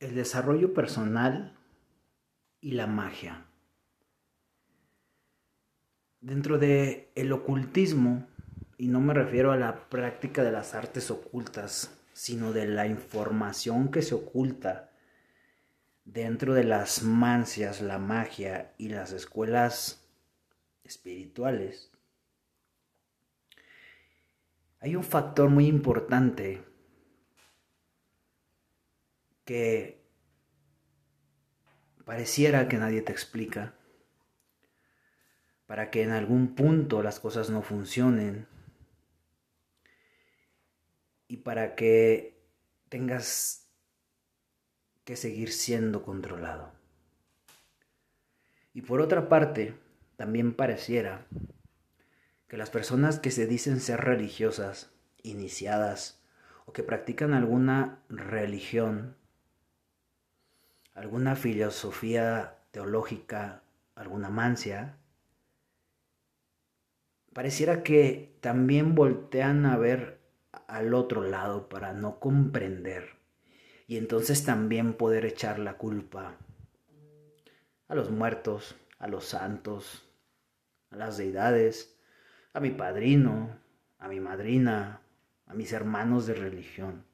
el desarrollo personal y la magia. Dentro de el ocultismo, y no me refiero a la práctica de las artes ocultas, sino de la información que se oculta dentro de las mancias, la magia y las escuelas espirituales, hay un factor muy importante que pareciera que nadie te explica, para que en algún punto las cosas no funcionen y para que tengas que seguir siendo controlado. Y por otra parte, también pareciera que las personas que se dicen ser religiosas, iniciadas o que practican alguna religión alguna filosofía teológica, alguna mancia, pareciera que también voltean a ver al otro lado para no comprender y entonces también poder echar la culpa a los muertos, a los santos, a las deidades, a mi padrino, a mi madrina, a mis hermanos de religión.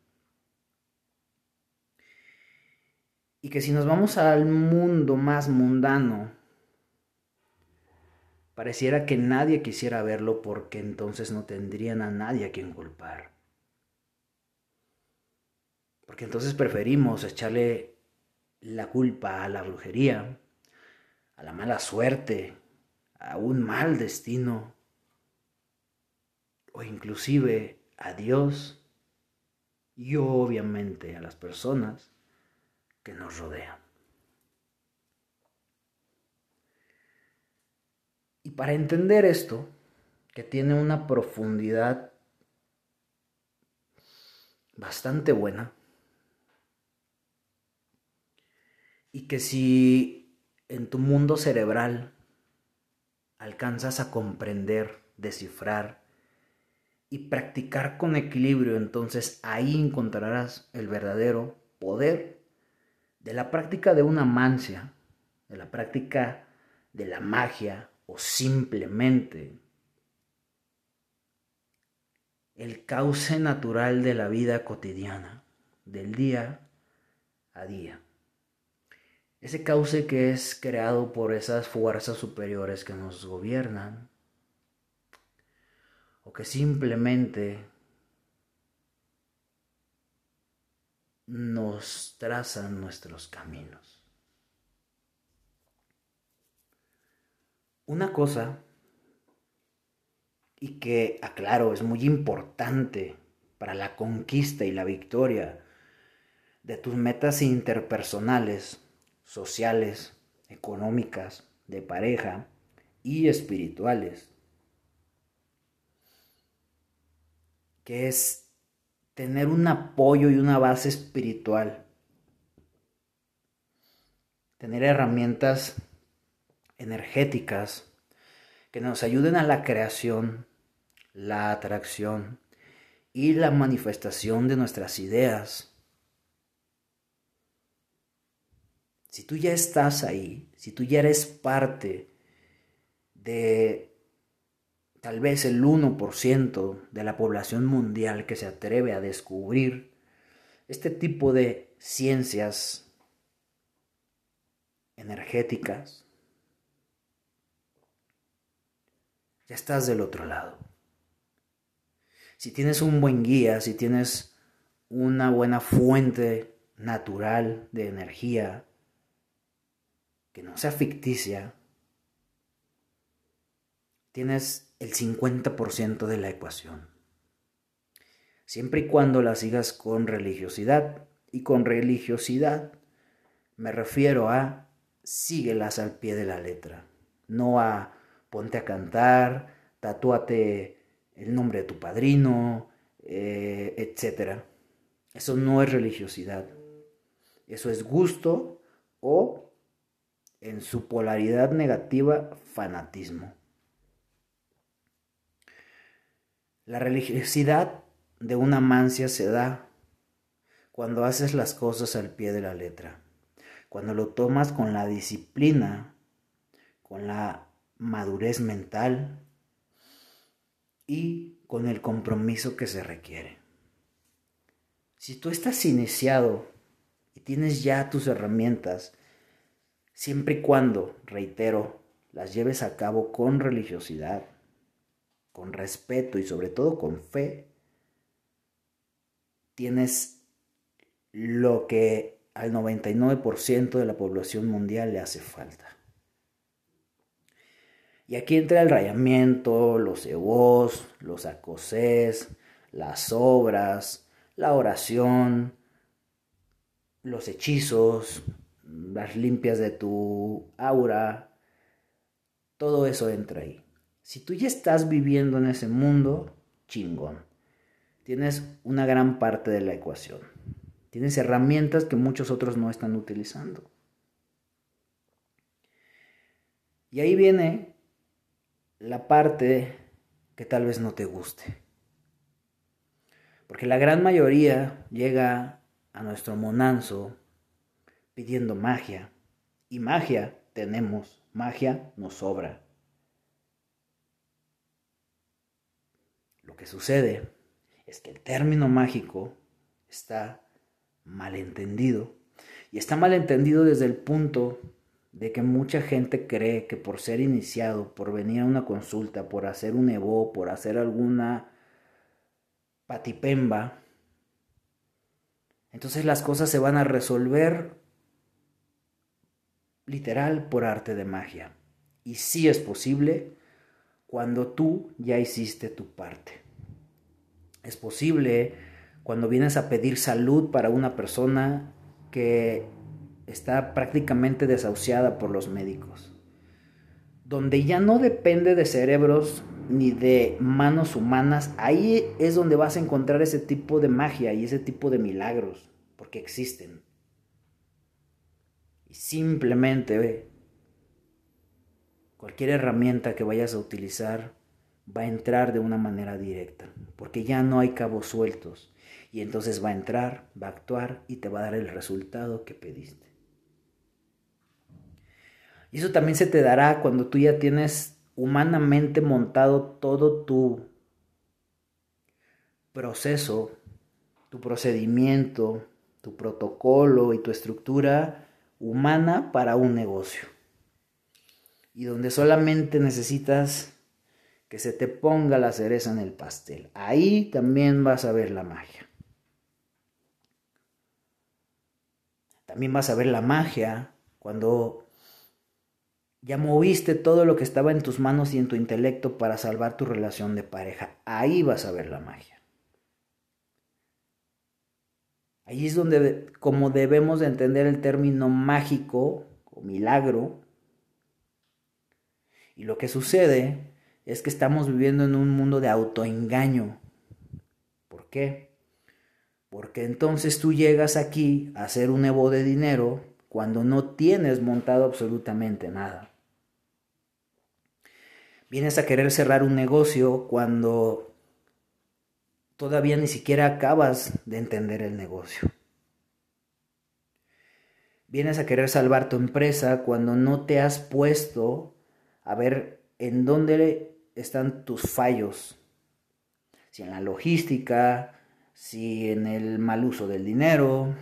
Y que si nos vamos al mundo más mundano, pareciera que nadie quisiera verlo porque entonces no tendrían a nadie a quien culpar. Porque entonces preferimos echarle la culpa a la brujería, a la mala suerte, a un mal destino, o inclusive a Dios y obviamente a las personas que nos rodea. Y para entender esto, que tiene una profundidad bastante buena, y que si en tu mundo cerebral alcanzas a comprender, descifrar y practicar con equilibrio, entonces ahí encontrarás el verdadero poder de la práctica de una mancia, de la práctica de la magia o simplemente el cauce natural de la vida cotidiana, del día a día. Ese cauce que es creado por esas fuerzas superiores que nos gobiernan o que simplemente nos trazan nuestros caminos. Una cosa, y que, aclaro, es muy importante para la conquista y la victoria de tus metas interpersonales, sociales, económicas, de pareja y espirituales, que es tener un apoyo y una base espiritual, tener herramientas energéticas que nos ayuden a la creación, la atracción y la manifestación de nuestras ideas. Si tú ya estás ahí, si tú ya eres parte de tal vez el 1% de la población mundial que se atreve a descubrir este tipo de ciencias energéticas, ya estás del otro lado. Si tienes un buen guía, si tienes una buena fuente natural de energía, que no sea ficticia, tienes el 50% de la ecuación. Siempre y cuando la sigas con religiosidad. Y con religiosidad me refiero a síguelas al pie de la letra. No a ponte a cantar, tatúate el nombre de tu padrino, eh, etc. Eso no es religiosidad. Eso es gusto o, en su polaridad negativa, fanatismo. La religiosidad de una mancia se da cuando haces las cosas al pie de la letra, cuando lo tomas con la disciplina, con la madurez mental y con el compromiso que se requiere. Si tú estás iniciado y tienes ya tus herramientas, siempre y cuando, reitero, las lleves a cabo con religiosidad, con respeto y sobre todo con fe, tienes lo que al 99% de la población mundial le hace falta. Y aquí entra el rayamiento, los egos, los acosés, las obras, la oración, los hechizos, las limpias de tu aura, todo eso entra ahí. Si tú ya estás viviendo en ese mundo, chingón. Tienes una gran parte de la ecuación. Tienes herramientas que muchos otros no están utilizando. Y ahí viene la parte que tal vez no te guste. Porque la gran mayoría llega a nuestro monanzo pidiendo magia. Y magia tenemos, magia nos sobra. Lo que sucede es que el término mágico está malentendido. Y está malentendido desde el punto de que mucha gente cree que por ser iniciado, por venir a una consulta, por hacer un evo, por hacer alguna patipemba, entonces las cosas se van a resolver literal por arte de magia. Y sí es posible cuando tú ya hiciste tu parte. Es posible cuando vienes a pedir salud para una persona que está prácticamente desahuciada por los médicos, donde ya no depende de cerebros ni de manos humanas, ahí es donde vas a encontrar ese tipo de magia y ese tipo de milagros, porque existen. Y simplemente cualquier herramienta que vayas a utilizar va a entrar de una manera directa, porque ya no hay cabos sueltos. Y entonces va a entrar, va a actuar y te va a dar el resultado que pediste. Y eso también se te dará cuando tú ya tienes humanamente montado todo tu proceso, tu procedimiento, tu protocolo y tu estructura humana para un negocio. Y donde solamente necesitas que se te ponga la cereza en el pastel. Ahí también vas a ver la magia. También vas a ver la magia cuando ya moviste todo lo que estaba en tus manos y en tu intelecto para salvar tu relación de pareja. Ahí vas a ver la magia. Ahí es donde, como debemos de entender el término mágico o milagro, y lo que sucede es que estamos viviendo en un mundo de autoengaño. ¿Por qué? Porque entonces tú llegas aquí a hacer un evo de dinero cuando no tienes montado absolutamente nada. Vienes a querer cerrar un negocio cuando todavía ni siquiera acabas de entender el negocio. Vienes a querer salvar tu empresa cuando no te has puesto a ver en dónde están tus fallos. Si en la logística, si en el mal uso del dinero,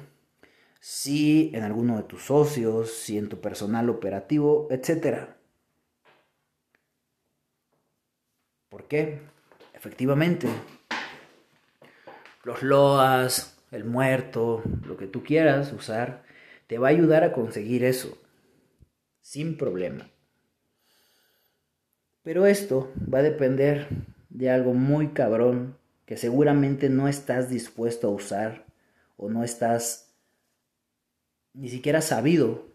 si en alguno de tus socios, si en tu personal operativo, etc. ¿Por qué? Efectivamente, los loas, el muerto, lo que tú quieras usar, te va a ayudar a conseguir eso, sin problema. Pero esto va a depender de algo muy cabrón que seguramente no estás dispuesto a usar o no estás ni siquiera sabido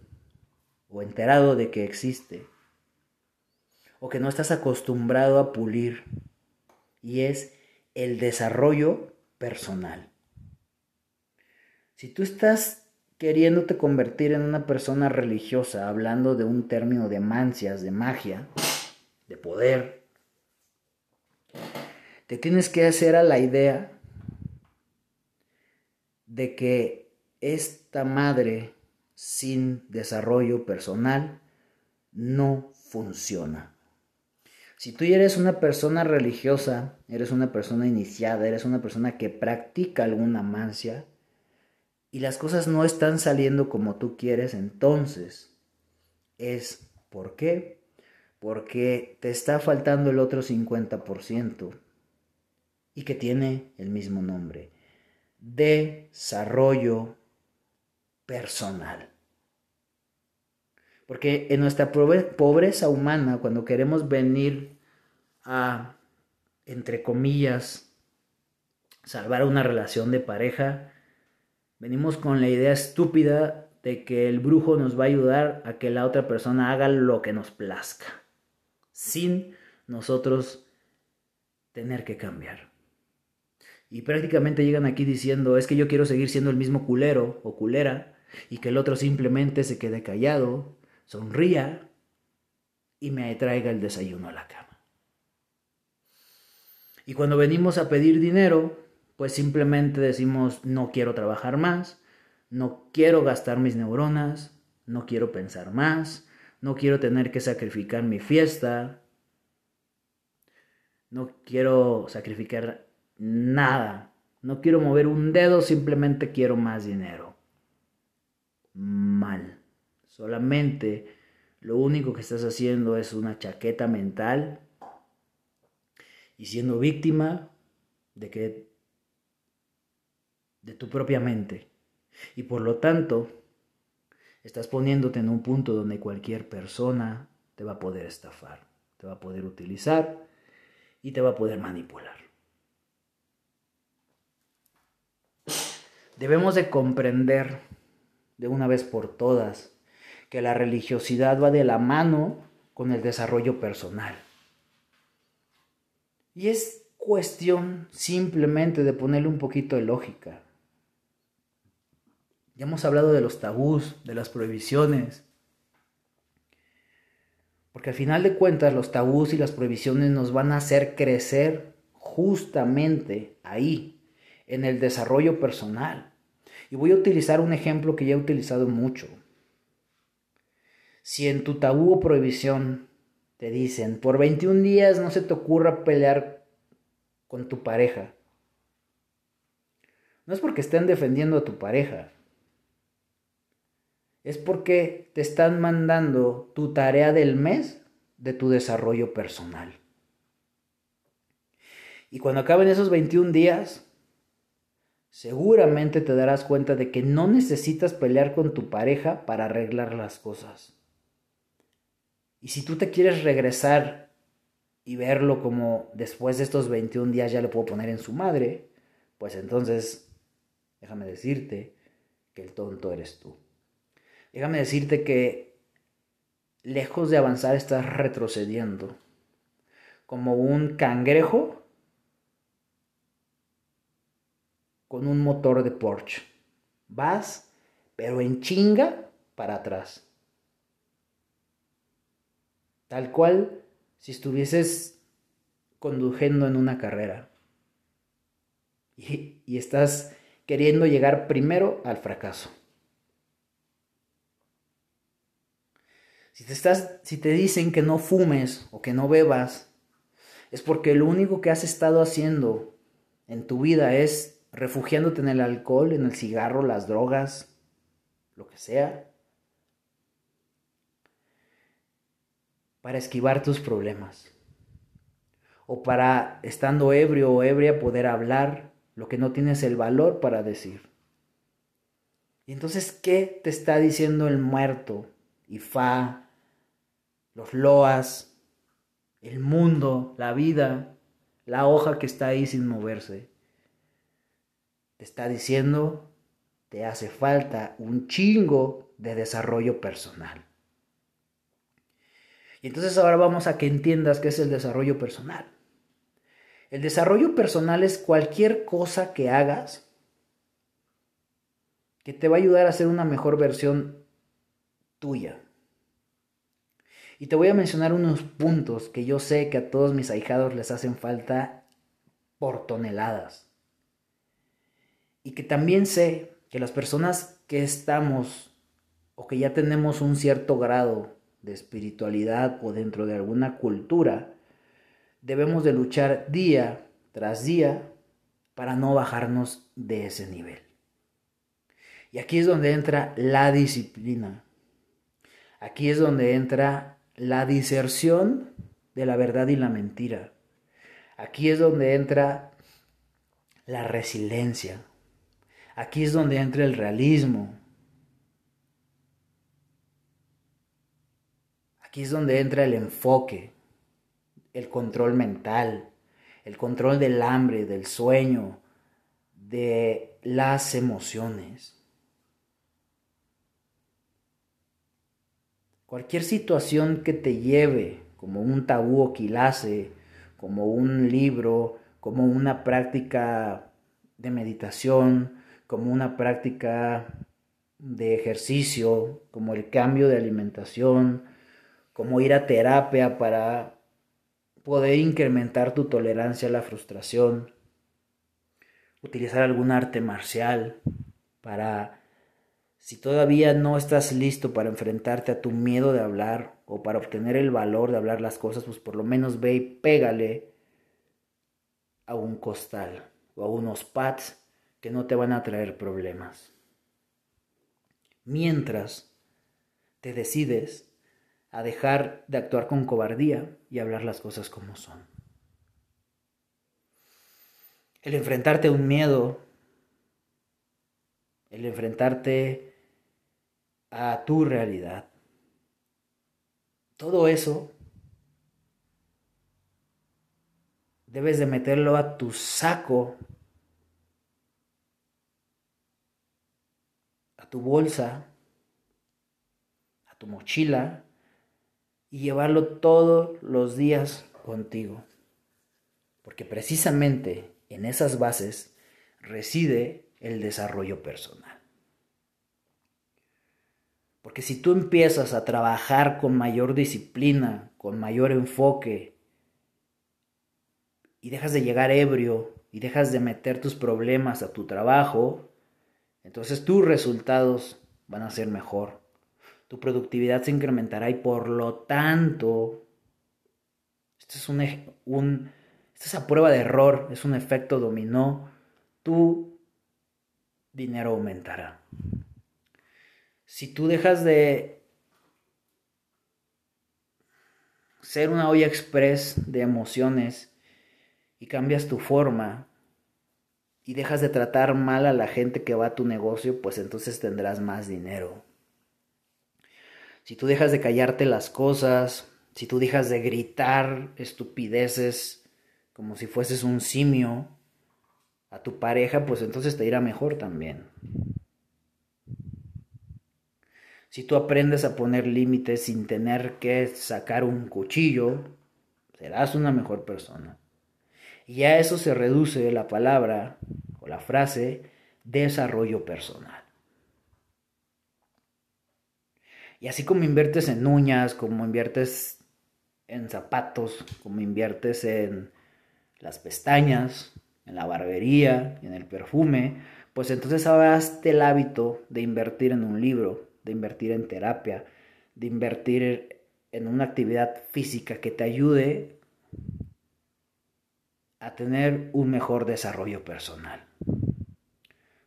o enterado de que existe o que no estás acostumbrado a pulir y es el desarrollo personal. Si tú estás queriéndote convertir en una persona religiosa, hablando de un término de mancias, de magia, de poder. Te tienes que hacer a la idea de que esta madre sin desarrollo personal no funciona. Si tú eres una persona religiosa, eres una persona iniciada, eres una persona que practica alguna mancia y las cosas no están saliendo como tú quieres, entonces es ¿por qué? Porque te está faltando el otro 50% y que tiene el mismo nombre. Desarrollo personal. Porque en nuestra pobreza humana, cuando queremos venir a, entre comillas, salvar una relación de pareja, venimos con la idea estúpida de que el brujo nos va a ayudar a que la otra persona haga lo que nos plazca, sin nosotros tener que cambiar. Y prácticamente llegan aquí diciendo, es que yo quiero seguir siendo el mismo culero o culera, y que el otro simplemente se quede callado sonría y me traiga el desayuno a la cama. Y cuando venimos a pedir dinero, pues simplemente decimos no quiero trabajar más, no quiero gastar mis neuronas, no quiero pensar más, no quiero tener que sacrificar mi fiesta, no quiero sacrificar nada, no quiero mover un dedo, simplemente quiero más dinero. Mal. Solamente lo único que estás haciendo es una chaqueta mental y siendo víctima de que de tu propia mente. Y por lo tanto, estás poniéndote en un punto donde cualquier persona te va a poder estafar, te va a poder utilizar y te va a poder manipular. Debemos de comprender de una vez por todas que la religiosidad va de la mano con el desarrollo personal. Y es cuestión simplemente de ponerle un poquito de lógica. Ya hemos hablado de los tabús, de las prohibiciones. Porque al final de cuentas los tabús y las prohibiciones nos van a hacer crecer justamente ahí, en el desarrollo personal. Y voy a utilizar un ejemplo que ya he utilizado mucho. Si en tu tabú o prohibición te dicen, por 21 días no se te ocurra pelear con tu pareja, no es porque estén defendiendo a tu pareja, es porque te están mandando tu tarea del mes de tu desarrollo personal. Y cuando acaben esos 21 días, seguramente te darás cuenta de que no necesitas pelear con tu pareja para arreglar las cosas. Y si tú te quieres regresar y verlo como después de estos 21 días ya le puedo poner en su madre, pues entonces déjame decirte que el tonto eres tú. Déjame decirte que lejos de avanzar estás retrocediendo. Como un cangrejo con un motor de Porsche. Vas, pero en chinga para atrás. Tal cual si estuvieses conduciendo en una carrera. Y, y estás queriendo llegar primero al fracaso. Si te, estás, si te dicen que no fumes o que no bebas, es porque lo único que has estado haciendo en tu vida es refugiándote en el alcohol, en el cigarro, las drogas, lo que sea, para esquivar tus problemas. O para, estando ebrio o ebria, poder hablar lo que no tienes el valor para decir. Y entonces, ¿qué te está diciendo el muerto? Y fa, los loas, el mundo, la vida, la hoja que está ahí sin moverse. Te está diciendo, te hace falta un chingo de desarrollo personal. Y entonces ahora vamos a que entiendas qué es el desarrollo personal. El desarrollo personal es cualquier cosa que hagas que te va a ayudar a ser una mejor versión tuya. Y te voy a mencionar unos puntos que yo sé que a todos mis ahijados les hacen falta por toneladas. Y que también sé que las personas que estamos o que ya tenemos un cierto grado de espiritualidad o dentro de alguna cultura, debemos de luchar día tras día para no bajarnos de ese nivel. Y aquí es donde entra la disciplina. Aquí es donde entra la diserción de la verdad y la mentira. Aquí es donde entra la resiliencia. Aquí es donde entra el realismo. Aquí es donde entra el enfoque, el control mental, el control del hambre, del sueño, de las emociones. Cualquier situación que te lleve, como un tabú o quilase, como un libro, como una práctica de meditación, como una práctica de ejercicio, como el cambio de alimentación, como ir a terapia para poder incrementar tu tolerancia a la frustración, utilizar algún arte marcial para, si todavía no estás listo para enfrentarte a tu miedo de hablar o para obtener el valor de hablar las cosas, pues por lo menos ve y pégale a un costal o a unos pads que no te van a traer problemas. Mientras te decides a dejar de actuar con cobardía y hablar las cosas como son. El enfrentarte a un miedo, el enfrentarte a tu realidad, todo eso debes de meterlo a tu saco, a tu bolsa, a tu mochila y llevarlo todos los días contigo. Porque precisamente en esas bases reside el desarrollo personal. Porque si tú empiezas a trabajar con mayor disciplina, con mayor enfoque, y dejas de llegar ebrio y dejas de meter tus problemas a tu trabajo, entonces tus resultados van a ser mejor. Tu productividad se incrementará y por lo tanto, esto es, un, un, es prueba de error, es un efecto dominó, tu dinero aumentará. Si tú dejas de ser una olla express de emociones y cambias tu forma y dejas de tratar mal a la gente que va a tu negocio, pues entonces tendrás más dinero. Si tú dejas de callarte las cosas, si tú dejas de gritar estupideces como si fueses un simio a tu pareja, pues entonces te irá mejor también. Si tú aprendes a poner límites sin tener que sacar un cuchillo, serás una mejor persona. Y a eso se reduce la palabra o la frase desarrollo personal. Y así como inviertes en uñas, como inviertes en zapatos, como inviertes en las pestañas, en la barbería, en el perfume, pues entonces hagas el hábito de invertir en un libro, de invertir en terapia, de invertir en una actividad física que te ayude a tener un mejor desarrollo personal.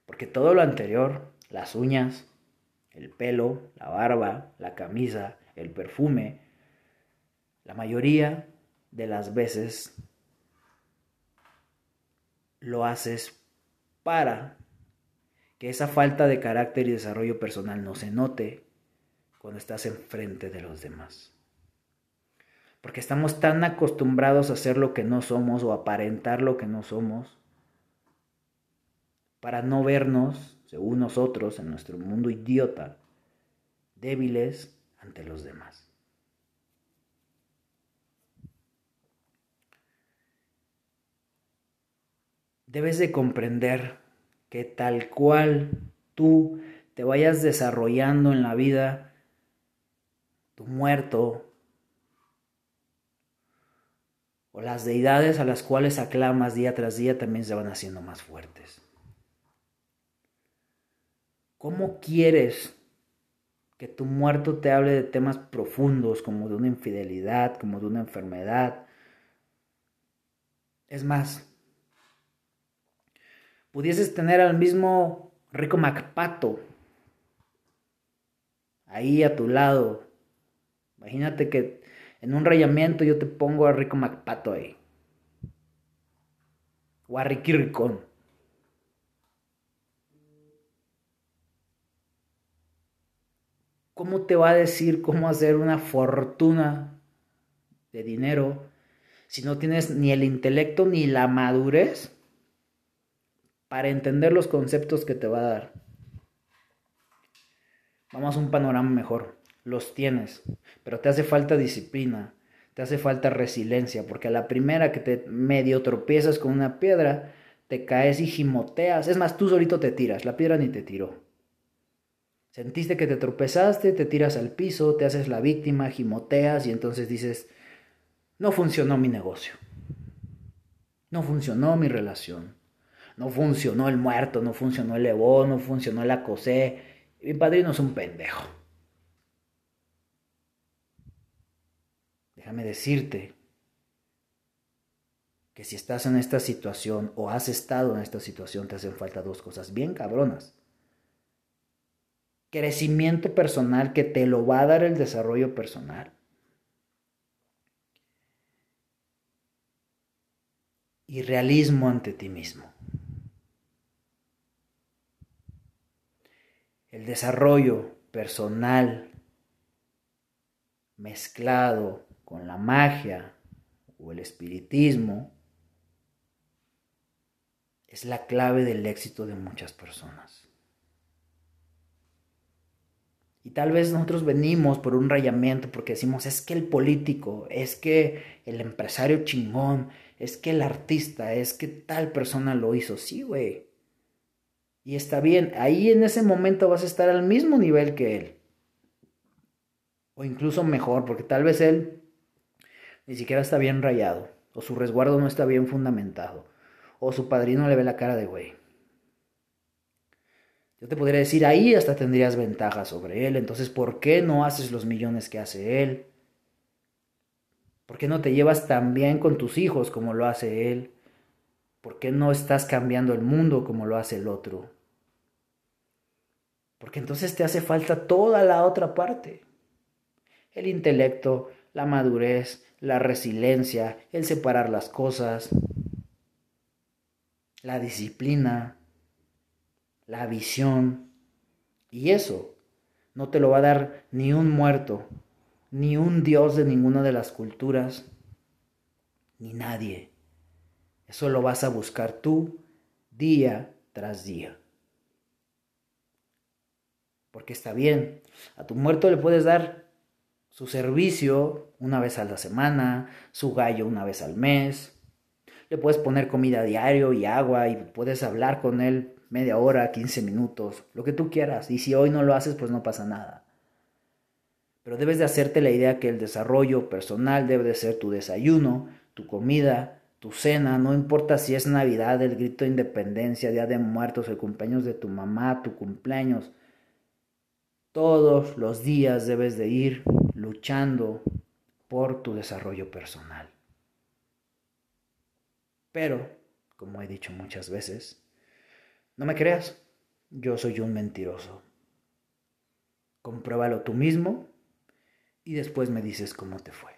Porque todo lo anterior, las uñas, el pelo, la barba, la camisa, el perfume, la mayoría de las veces lo haces para que esa falta de carácter y desarrollo personal no se note cuando estás enfrente de los demás porque estamos tan acostumbrados a hacer lo que no somos o aparentar lo que no somos, para no vernos, según nosotros, en nuestro mundo idiota, débiles ante los demás. Debes de comprender que tal cual tú te vayas desarrollando en la vida, tu muerto o las deidades a las cuales aclamas día tras día también se van haciendo más fuertes. ¿Cómo quieres que tu muerto te hable de temas profundos como de una infidelidad, como de una enfermedad? Es más, pudieses tener al mismo Rico Macpato ahí a tu lado. Imagínate que en un rayamiento yo te pongo a Rico Macpato ahí. O a Ricky Ricón. ¿Cómo te va a decir cómo hacer una fortuna de dinero si no tienes ni el intelecto ni la madurez para entender los conceptos que te va a dar? Vamos a un panorama mejor. Los tienes, pero te hace falta disciplina, te hace falta resiliencia, porque a la primera que te medio tropiezas con una piedra, te caes y gimoteas. Es más, tú solito te tiras, la piedra ni te tiró. Sentiste que te tropezaste, te tiras al piso, te haces la víctima, gimoteas y entonces dices, no funcionó mi negocio. No funcionó mi relación. No funcionó el muerto, no funcionó el Evo, no funcionó la cosé. Mi padrino es un pendejo. Déjame decirte que si estás en esta situación o has estado en esta situación, te hacen falta dos cosas bien cabronas crecimiento personal que te lo va a dar el desarrollo personal. Y realismo ante ti mismo. El desarrollo personal mezclado con la magia o el espiritismo es la clave del éxito de muchas personas. Y tal vez nosotros venimos por un rayamiento porque decimos, es que el político, es que el empresario chingón, es que el artista, es que tal persona lo hizo. Sí, güey. Y está bien, ahí en ese momento vas a estar al mismo nivel que él. O incluso mejor, porque tal vez él ni siquiera está bien rayado, o su resguardo no está bien fundamentado, o su padrino le ve la cara de güey. Yo te podría decir, ahí hasta tendrías ventaja sobre él. Entonces, ¿por qué no haces los millones que hace él? ¿Por qué no te llevas tan bien con tus hijos como lo hace él? ¿Por qué no estás cambiando el mundo como lo hace el otro? Porque entonces te hace falta toda la otra parte. El intelecto, la madurez, la resiliencia, el separar las cosas, la disciplina, la visión. Y eso no te lo va a dar ni un muerto, ni un dios de ninguna de las culturas, ni nadie. Eso lo vas a buscar tú día tras día. Porque está bien, a tu muerto le puedes dar su servicio una vez a la semana, su gallo una vez al mes, le puedes poner comida diario y agua y puedes hablar con él media hora, 15 minutos, lo que tú quieras. Y si hoy no lo haces, pues no pasa nada. Pero debes de hacerte la idea que el desarrollo personal debe de ser tu desayuno, tu comida, tu cena, no importa si es Navidad, el grito de independencia, Día de Muertos, el cumpleaños de tu mamá, tu cumpleaños. Todos los días debes de ir luchando por tu desarrollo personal. Pero, como he dicho muchas veces, no me creas, yo soy un mentiroso. Compruébalo tú mismo y después me dices cómo te fue.